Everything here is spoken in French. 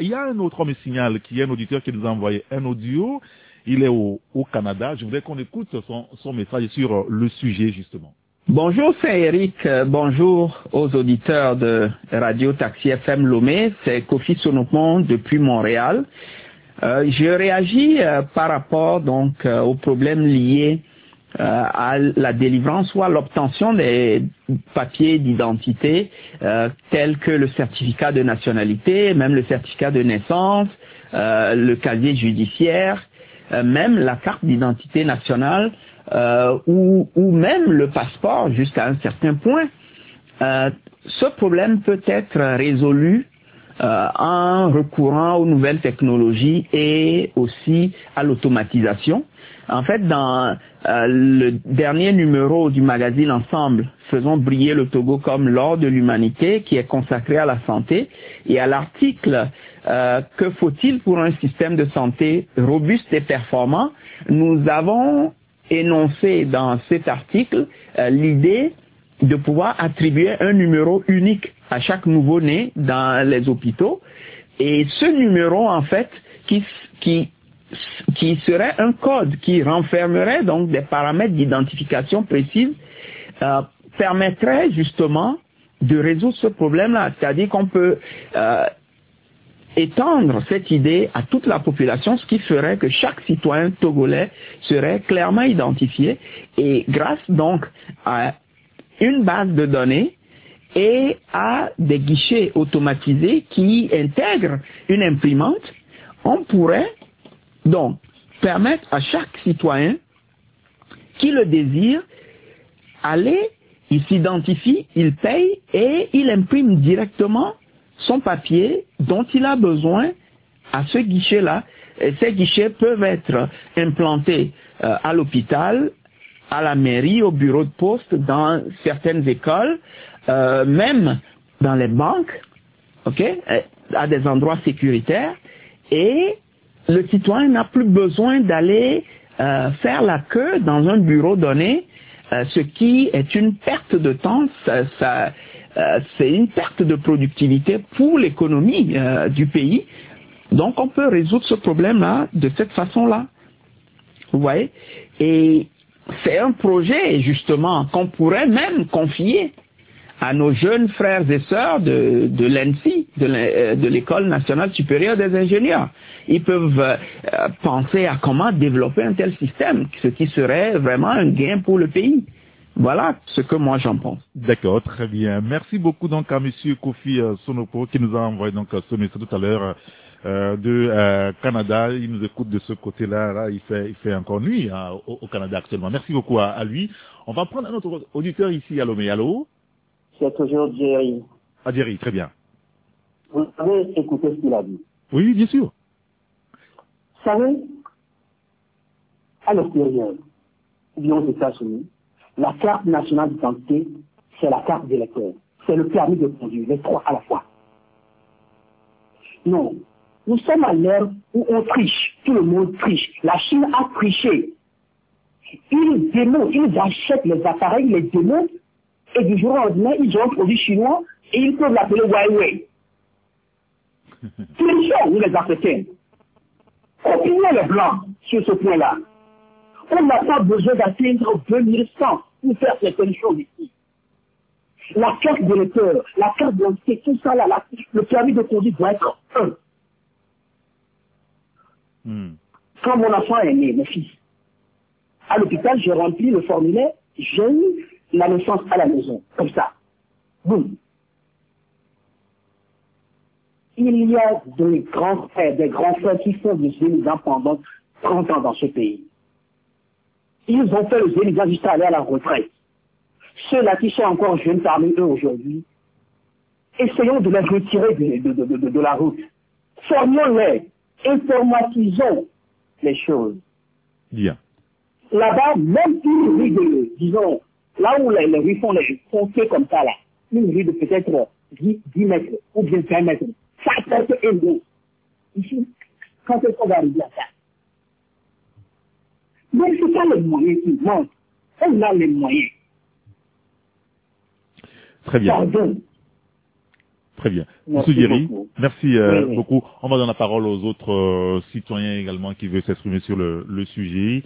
Il y a un autre homme signal qui est un auditeur qui nous a envoyé un audio. Il est au, Canada. Je voudrais qu'on écoute son, message sur le sujet, justement. Bonjour, c'est Eric. Euh, Bonjour aux auditeurs de Radio Taxi FM Lomé. C'est Kofi Sonopon depuis Montréal. Euh, je réagis euh, par rapport donc euh, aux problèmes liés euh, à la délivrance ou à l'obtention des papiers d'identité euh, tels que le certificat de nationalité, même le certificat de naissance, euh, le casier judiciaire, euh, même la carte d'identité nationale euh, ou, ou même le passeport jusqu'à un certain point. Euh, ce problème peut être résolu euh, en recourant aux nouvelles technologies et aussi à l'automatisation. En fait, dans euh, le dernier numéro du magazine Ensemble, Faisons briller le Togo comme l'or de l'humanité, qui est consacré à la santé, et à l'article euh, Que faut-il pour un système de santé robuste et performant, nous avons énoncé dans cet article euh, l'idée de pouvoir attribuer un numéro unique à chaque nouveau-né dans les hôpitaux. Et ce numéro, en fait, qui, qui, qui serait un code qui renfermerait donc des paramètres d'identification précises, euh, permettrait justement de résoudre ce problème-là. C'est-à-dire qu'on peut euh, étendre cette idée à toute la population, ce qui ferait que chaque citoyen togolais serait clairement identifié et grâce donc à une base de données et à des guichets automatisés qui intègrent une imprimante, on pourrait donc permettre à chaque citoyen qui le désire aller, il s'identifie, il paye et il imprime directement son papier dont il a besoin à ce guichet-là. Et ces guichets peuvent être implantés euh, à l'hôpital, à la mairie, au bureau de poste, dans certaines écoles, euh, même dans les banques, ok, à des endroits sécuritaires, et le citoyen n'a plus besoin d'aller euh, faire la queue dans un bureau donné, euh, ce qui est une perte de temps, ça, ça, euh, c'est une perte de productivité pour l'économie du pays. Donc on peut résoudre ce problème-là de cette façon-là. Vous voyez? Et c'est un projet justement qu'on pourrait même confier à nos jeunes frères et sœurs de, de l'ENSI, de l'École nationale supérieure des ingénieurs. Ils peuvent euh, penser à comment développer un tel système, ce qui serait vraiment un gain pour le pays. Voilà ce que moi j'en pense. D'accord, très bien. Merci beaucoup donc à Monsieur Kofi euh, Sonopo qui nous a envoyé donc ce message tout à l'heure euh, de euh, Canada. Il nous écoute de ce côté-là. Là, il fait, il fait encore nuit hein, au, au, Canada actuellement. Merci beaucoup à, à, lui. On va prendre un autre auditeur ici à Lomé. Allô? C'est toujours Jerry. Ah, Jerry, très bien. Vous avez écouté ce qu'il a dit Oui, bien sûr. Vous savez, à l'extérieur, bien aux États-Unis, la carte nationale d'identité, c'est la carte d'électeur. C'est le permis de conduire, les trois à la fois. Non, nous sommes à l'ère où on triche. Tout le monde triche. La Chine a triché. Ils démontent, ils achètent les appareils, les démontent, et du jour au lendemain, ils ont un produit chinois et ils peuvent l'appeler Huawei. Trichons, nous les Africains. Opinions les Blancs sur ce point-là. On n'a pas besoin d'atteindre 2100 pour faire certaines choses ici. La carte de lecteur, la carte d'identité, tout ça là, le permis de conduire doit être un. Hmm. Quand mon enfant est né, mon fils, à l'hôpital, j'ai rempli le formulaire, j'ai eu la naissance à la maison, comme ça. Boum. Il y a des grands frères, des grands frères qui font des émigrants pendant 30 ans dans ce pays. Ils ont fait le émigrants jusqu'à aller à la retraite. Ceux-là qui sont encore jeunes parmi eux aujourd'hui, essayons de les retirer de, de, la route. Formions-les, informatisons les choses. Bien. Là-bas, même une rue de, disons, là où les, les rues font les foncés comme ça, là, une rue de peut-être 10, 10 mètres ou bien 20 mètres, ça porte un dos. Ici, quand est-ce qu'on va arriver à ça? Donc, c'est ça les moyens qui manquent. On a les moyens. Très bien. Pardon. Très bien. Merci beaucoup. merci euh, Oui, oui. beaucoup. On va donner la parole aux autres euh, citoyens également qui veulent s'exprimer sur le, le sujet.